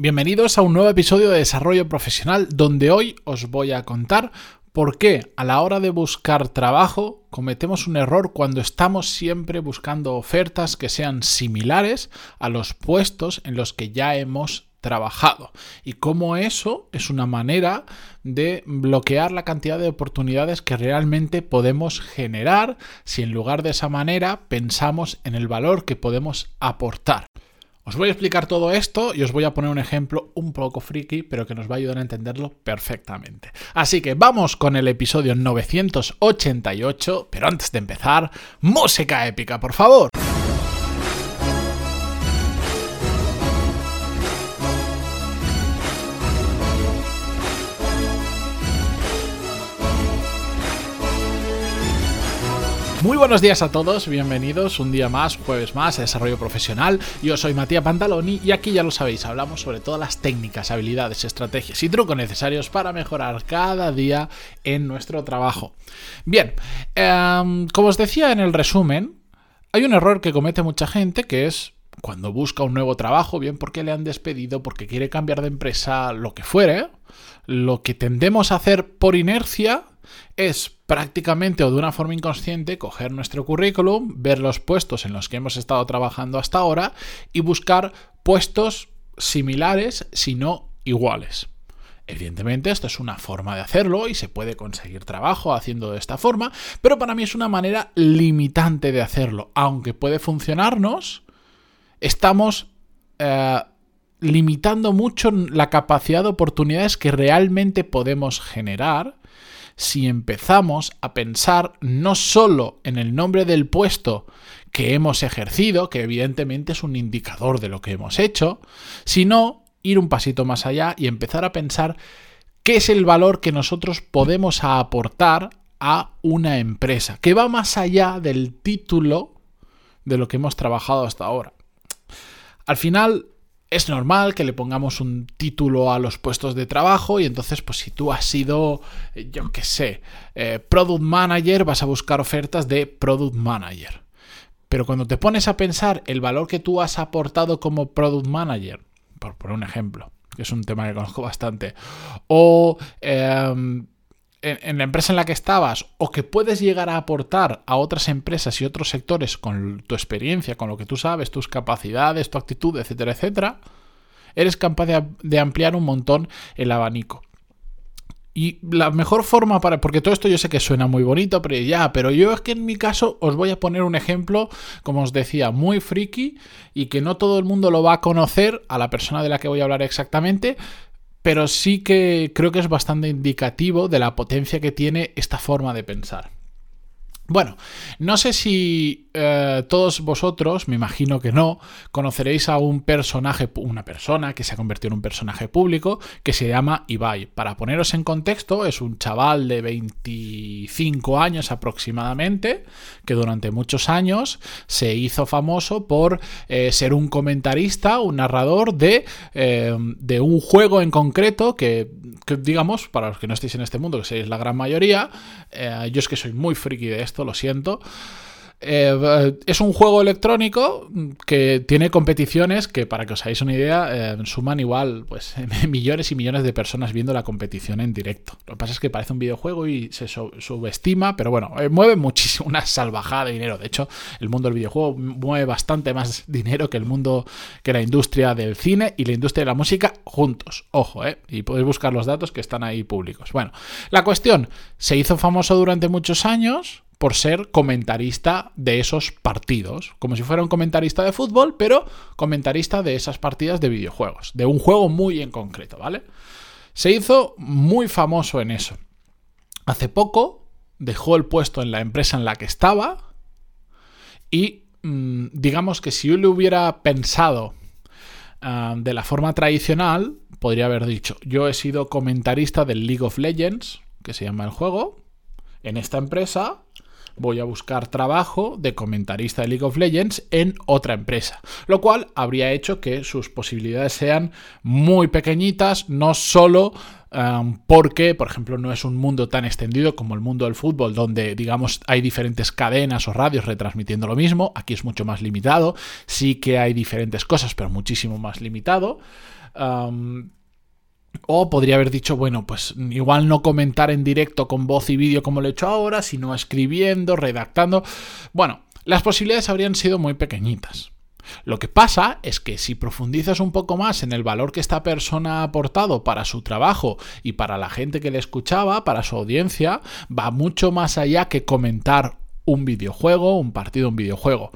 Bienvenidos a un nuevo episodio de Desarrollo Profesional donde hoy os voy a contar por qué a la hora de buscar trabajo cometemos un error cuando estamos siempre buscando ofertas que sean similares a los puestos en los que ya hemos trabajado y cómo eso es una manera de bloquear la cantidad de oportunidades que realmente podemos generar si en lugar de esa manera pensamos en el valor que podemos aportar. Os voy a explicar todo esto y os voy a poner un ejemplo un poco friki, pero que nos va a ayudar a entenderlo perfectamente. Así que vamos con el episodio 988, pero antes de empezar, música épica, por favor. Muy buenos días a todos, bienvenidos un día más, jueves más, a Desarrollo Profesional. Yo soy Matías Pantaloni y aquí ya lo sabéis, hablamos sobre todas las técnicas, habilidades, estrategias y trucos necesarios para mejorar cada día en nuestro trabajo. Bien, em, como os decía en el resumen, hay un error que comete mucha gente que es cuando busca un nuevo trabajo, bien porque le han despedido, porque quiere cambiar de empresa, lo que fuere, lo que tendemos a hacer por inercia es prácticamente o de una forma inconsciente coger nuestro currículum, ver los puestos en los que hemos estado trabajando hasta ahora y buscar puestos similares, si no iguales. Evidentemente, esto es una forma de hacerlo y se puede conseguir trabajo haciendo de esta forma, pero para mí es una manera limitante de hacerlo. Aunque puede funcionarnos, estamos eh, limitando mucho la capacidad de oportunidades que realmente podemos generar si empezamos a pensar no solo en el nombre del puesto que hemos ejercido, que evidentemente es un indicador de lo que hemos hecho, sino ir un pasito más allá y empezar a pensar qué es el valor que nosotros podemos aportar a una empresa, que va más allá del título de lo que hemos trabajado hasta ahora. Al final, es normal que le pongamos un título a los puestos de trabajo y entonces pues si tú has sido, eh, yo qué sé, eh, product manager, vas a buscar ofertas de product manager. Pero cuando te pones a pensar el valor que tú has aportado como product manager, por poner un ejemplo, que es un tema que conozco bastante, o... Em, en, la empresa en la que estabas o que puedes llegar a aportar a otras empresas y otros sectores con tu experiencia, con lo que tú sabes, tus capacidades, tu actitud, etcétera, etcétera, eres capaz de, ampliar un montón el abanico. Y la mejor forma para. Porque todo esto yo sé que suena muy bonito, pero ya, pero yo es que en mi caso os voy a poner un ejemplo, como os decía, muy friki y que no todo el mundo lo va a conocer a la persona de la que voy a hablar exactamente, pero sí que creo que es bastante indicativo de la potencia que tiene esta forma de pensar. Bueno, no sé si eh, todos vosotros, me imagino que no, conoceréis a un personaje, una persona que se ha convertido en un personaje público que se llama Ibai. Para poneros en contexto, es un chaval de 25 años aproximadamente, que durante muchos años se hizo famoso por eh, ser un comentarista, un narrador de, eh, de un juego en concreto que, que, digamos, para los que no estéis en este mundo, que seáis la gran mayoría, yo es que soy muy friki de esto, lo siento. Eh, es un juego electrónico que tiene competiciones que, para que os hagáis una idea, eh, suman igual pues, millones y millones de personas viendo la competición en directo. Lo que pasa es que parece un videojuego y se subestima, pero bueno, eh, mueve muchísimo, una salvajada de dinero. De hecho, el mundo del videojuego mueve bastante más dinero que el mundo, que la industria del cine y la industria de la música juntos. Ojo, ¿eh? Y podéis buscar los datos que están ahí públicos. Bueno, la cuestión, se hizo famoso durante muchos años por ser comentarista de esos partidos, como si fuera un comentarista de fútbol, pero comentarista de esas partidas de videojuegos, de un juego muy en concreto, ¿vale? Se hizo muy famoso en eso. Hace poco dejó el puesto en la empresa en la que estaba y mm, digamos que si yo le hubiera pensado ah, de la forma tradicional, podría haber dicho, yo he sido comentarista del League of Legends, que se llama el juego, en esta empresa voy a buscar trabajo de comentarista de League of Legends en otra empresa, lo cual habría hecho que sus posibilidades sean muy pequeñitas, no solo um, porque, por ejemplo, no es un mundo tan extendido como el mundo del fútbol, donde, digamos, hay diferentes cadenas o radios retransmitiendo lo mismo, aquí es mucho más limitado, sí que hay diferentes cosas, pero muchísimo más limitado. O podría haber dicho, bueno, pues igual no comentar en directo con voz y vídeo como lo he hecho ahora, sino escribiendo, redactando. Bueno, las posibilidades habrían sido muy pequeñitas. Lo que pasa es que si profundizas un poco más en el valor que esta persona ha aportado para su trabajo y para la gente que le escuchaba, para su audiencia, va mucho más allá que comentar un videojuego, un partido, un videojuego.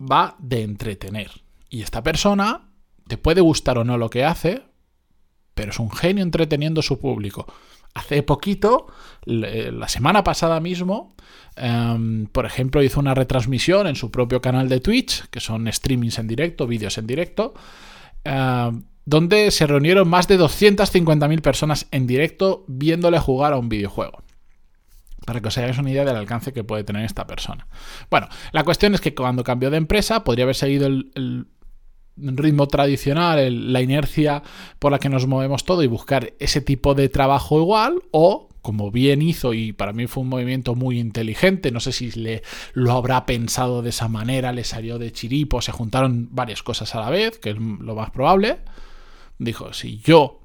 Va de entretener. Y esta persona te puede gustar o no lo que hace, pero es un genio entreteniendo a su público. Hace poquito, la semana pasada mismo, em, por ejemplo, hizo una retransmisión en su propio canal de Twitch, que son streamings en directo, vídeos en directo, em, donde se reunieron más de 250.000 personas en directo viéndole jugar a un videojuego. Para que os hagáis una idea del alcance que puede tener esta persona. Bueno, la cuestión es que cuando cambió de empresa, podría haber seguido el ritmo tradicional, la inercia por la que nos movemos todo y buscar ese tipo de trabajo igual o como bien hizo y para mí fue un movimiento muy inteligente, no sé si le lo habrá pensado de esa manera, le salió de chiripo, se juntaron varias cosas a la vez, que es lo más probable. Dijo, si yo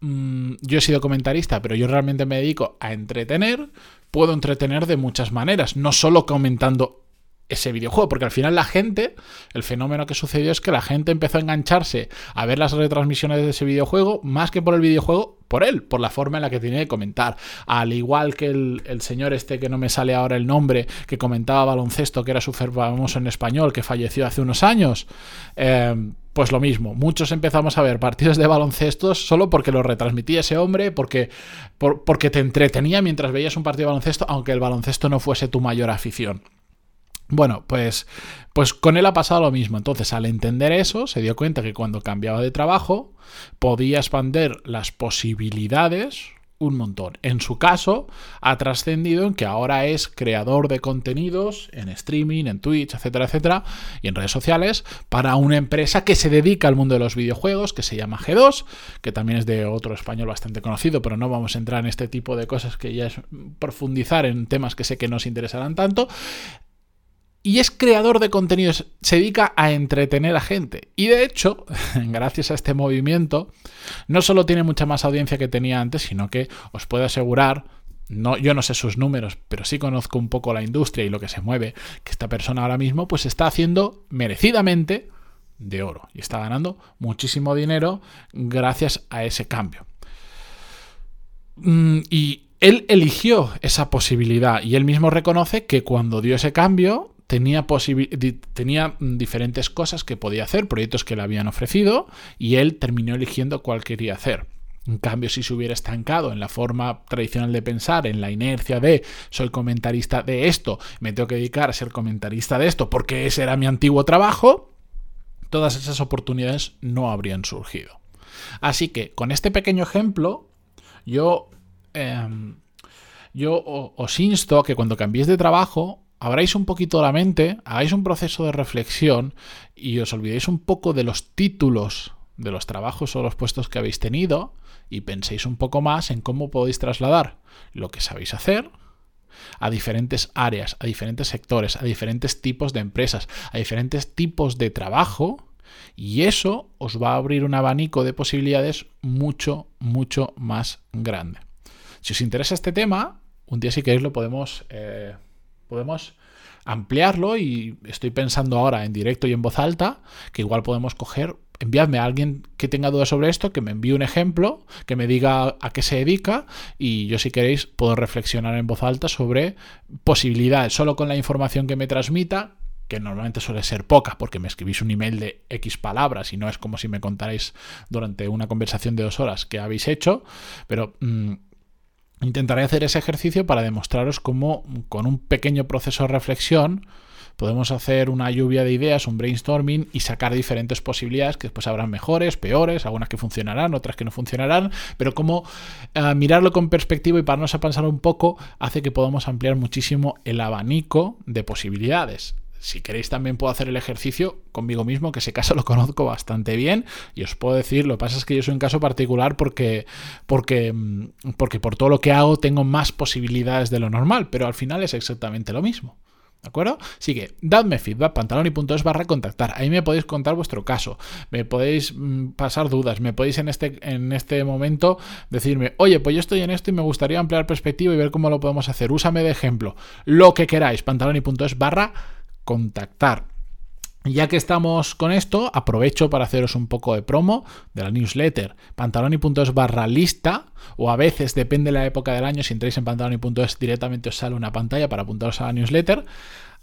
mm, yo he sido comentarista, pero yo realmente me dedico a entretener, puedo entretener de muchas maneras, no solo comentando ese videojuego, porque al final la gente, el fenómeno que sucedió es que la gente empezó a engancharse a ver las retransmisiones de ese videojuego, más que por el videojuego, por él, por la forma en la que tiene de comentar. Al igual que el, señor este que no me sale ahora el nombre, que comentaba baloncesto, que era súper famoso en español, que falleció hace unos años, eh, pues lo mismo, muchos empezamos a ver partidos de baloncesto solo porque lo retransmitía ese hombre, porque, porque te entretenía mientras veías un partido de baloncesto, aunque el baloncesto no fuese tu mayor afición. Bueno, pues, pues con él ha pasado lo mismo. Entonces, al entender eso, se dio cuenta que cuando cambiaba de trabajo, podía expandir las posibilidades un montón. En su caso, ha trascendido en que ahora es creador de contenidos en streaming, en Twitch, etcétera, etcétera, y en redes sociales para una empresa que se dedica al mundo de los videojuegos, que se llama G2, que también es de otro español bastante conocido, pero no vamos a entrar en este tipo de cosas que ya es profundizar en temas que sé que nos interesarán tanto y es creador de contenidos, se dedica a entretener a gente. Y de hecho, gracias a este movimiento, no solo tiene mucha más audiencia que tenía antes, sino que os puedo asegurar, no, yo no sé sus números, pero sí conozco un poco la industria y lo que se mueve, que esta persona ahora mismo pues está haciendo merecidamente de oro y está ganando muchísimo dinero gracias a ese cambio. Mm, y él eligió esa posibilidad y él mismo reconoce que cuando dio ese cambio tenía, tenía diferentes cosas que podía hacer, proyectos que le habían ofrecido, y él terminó eligiendo cuál quería hacer. En cambio, si se hubiera estancado en la forma tradicional de pensar, en la inercia de soy comentarista de esto, me tengo que dedicar a ser comentarista de esto porque ese era mi antiguo trabajo, todas esas oportunidades no habrían surgido. Así que con este pequeño ejemplo, yo, em, yo os insto a que cuando cambiéis de trabajo abráis un poquito la mente, hagáis un proceso de reflexión y os olvidéis un poco de los títulos de los trabajos o los puestos que habéis tenido y penséis un poco más en cómo podéis trasladar lo que sabéis hacer a diferentes áreas, a diferentes sectores, a diferentes tipos de empresas, a diferentes tipos de trabajo y eso os va a abrir un abanico de posibilidades mucho, mucho más grande. Si os interesa este tema, un día si queréis lo podemos... Eh, podemos ampliarlo y estoy pensando ahora en directo y en voz alta que igual podemos coger, enviadme a alguien que tenga dudas sobre esto, que me envíe un ejemplo, que me diga a qué se dedica y yo si queréis puedo reflexionar en voz alta sobre posibilidades, solo con la información que me transmita, que normalmente suele ser poca, porque me escribís un email de X palabras y no es como si me contarais durante una conversación de dos horas que habéis hecho, pero... Mm, Intentaré hacer ese ejercicio para demostraros cómo con un pequeño proceso de reflexión podemos hacer una lluvia de ideas, un brainstorming y sacar diferentes posibilidades que después habrán mejores, peores, algunas que funcionarán, otras que no funcionarán, pero cómo eh, mirarlo con perspectiva y pararnos a pensar un poco hace que podamos ampliar muchísimo el abanico de posibilidades si queréis también puedo hacer el ejercicio conmigo mismo, que ese caso lo conozco bastante bien y os puedo decir, lo que pasa es que yo soy un caso particular porque, porque, mm, porque por todo lo que hago tengo más posibilidades de lo normal, pero al final es exactamente lo mismo. ¿De acuerdo? Así que dadme feedback, pantaloni.es barra contactar. Ahí me podéis contar vuestro caso, me podéis mm, pasar dudas, me podéis en este, en este momento decirme, oye, pues yo estoy en esto y me gustaría ampliar perspectiva y ver cómo lo podemos hacer. Úsame de ejemplo. Lo que queráis, pantaloni.es barra contactar. Ya que estamos con esto, aprovecho para haceros un poco de promo de la newsletter pantaloni.es barra lista, o a veces, depende de la época del año, si entráis en pantaloni.es directamente os sale una pantalla para apuntaros a la newsletter.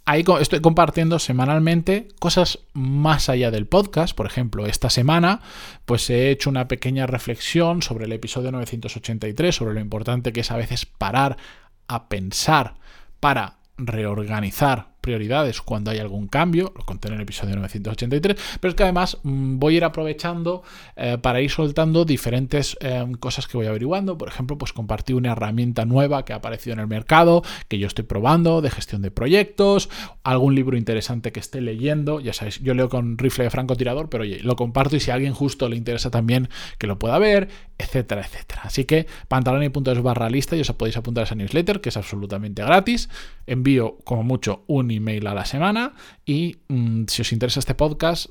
Ahí estoy compartiendo semanalmente cosas más allá del podcast. Por ejemplo, esta semana pues he hecho una pequeña reflexión sobre el episodio 983, sobre lo importante que es a veces parar a pensar para reorganizar prioridades cuando hay algún cambio, lo conté en el episodio 983, pero es que además mm, voy a ir aprovechando eh, para ir soltando diferentes eh, cosas que voy averiguando. Por ejemplo, pues compartí una herramienta nueva que ha aparecido en el mercado, que yo estoy probando, de gestión de proyectos, algún libro interesante que esté leyendo. Ya sabéis, yo leo con rifle de francotirador, pero oye, lo comparto y si a alguien justo le interesa también que lo pueda ver, etcétera, etcétera. Así que pantaloni.es barra lista y os podéis apuntar a esa newsletter, que es absolutamente gratis. Envío como mucho un email a la semana y mm, si os interesa este podcast,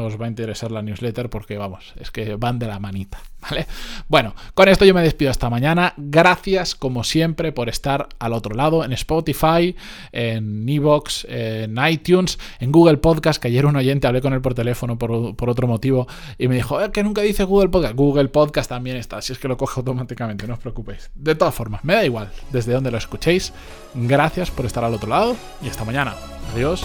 os va a interesar la newsletter porque vamos, es que van de la manita, ¿vale? Bueno, con esto yo me despido hasta mañana. Gracias como siempre por estar al otro lado en Spotify, en Evox, en iTunes, en Google Podcast, que ayer un oyente hablé con él por teléfono por, otro motivo y me dijo, eh, que nunca dice Google Podcast. Google Podcast también está, si es que lo coge automáticamente, no os preocupéis. De todas formas, me da igual desde donde lo escuchéis. Gracias por estar al otro lado y hasta mañana. Adiós.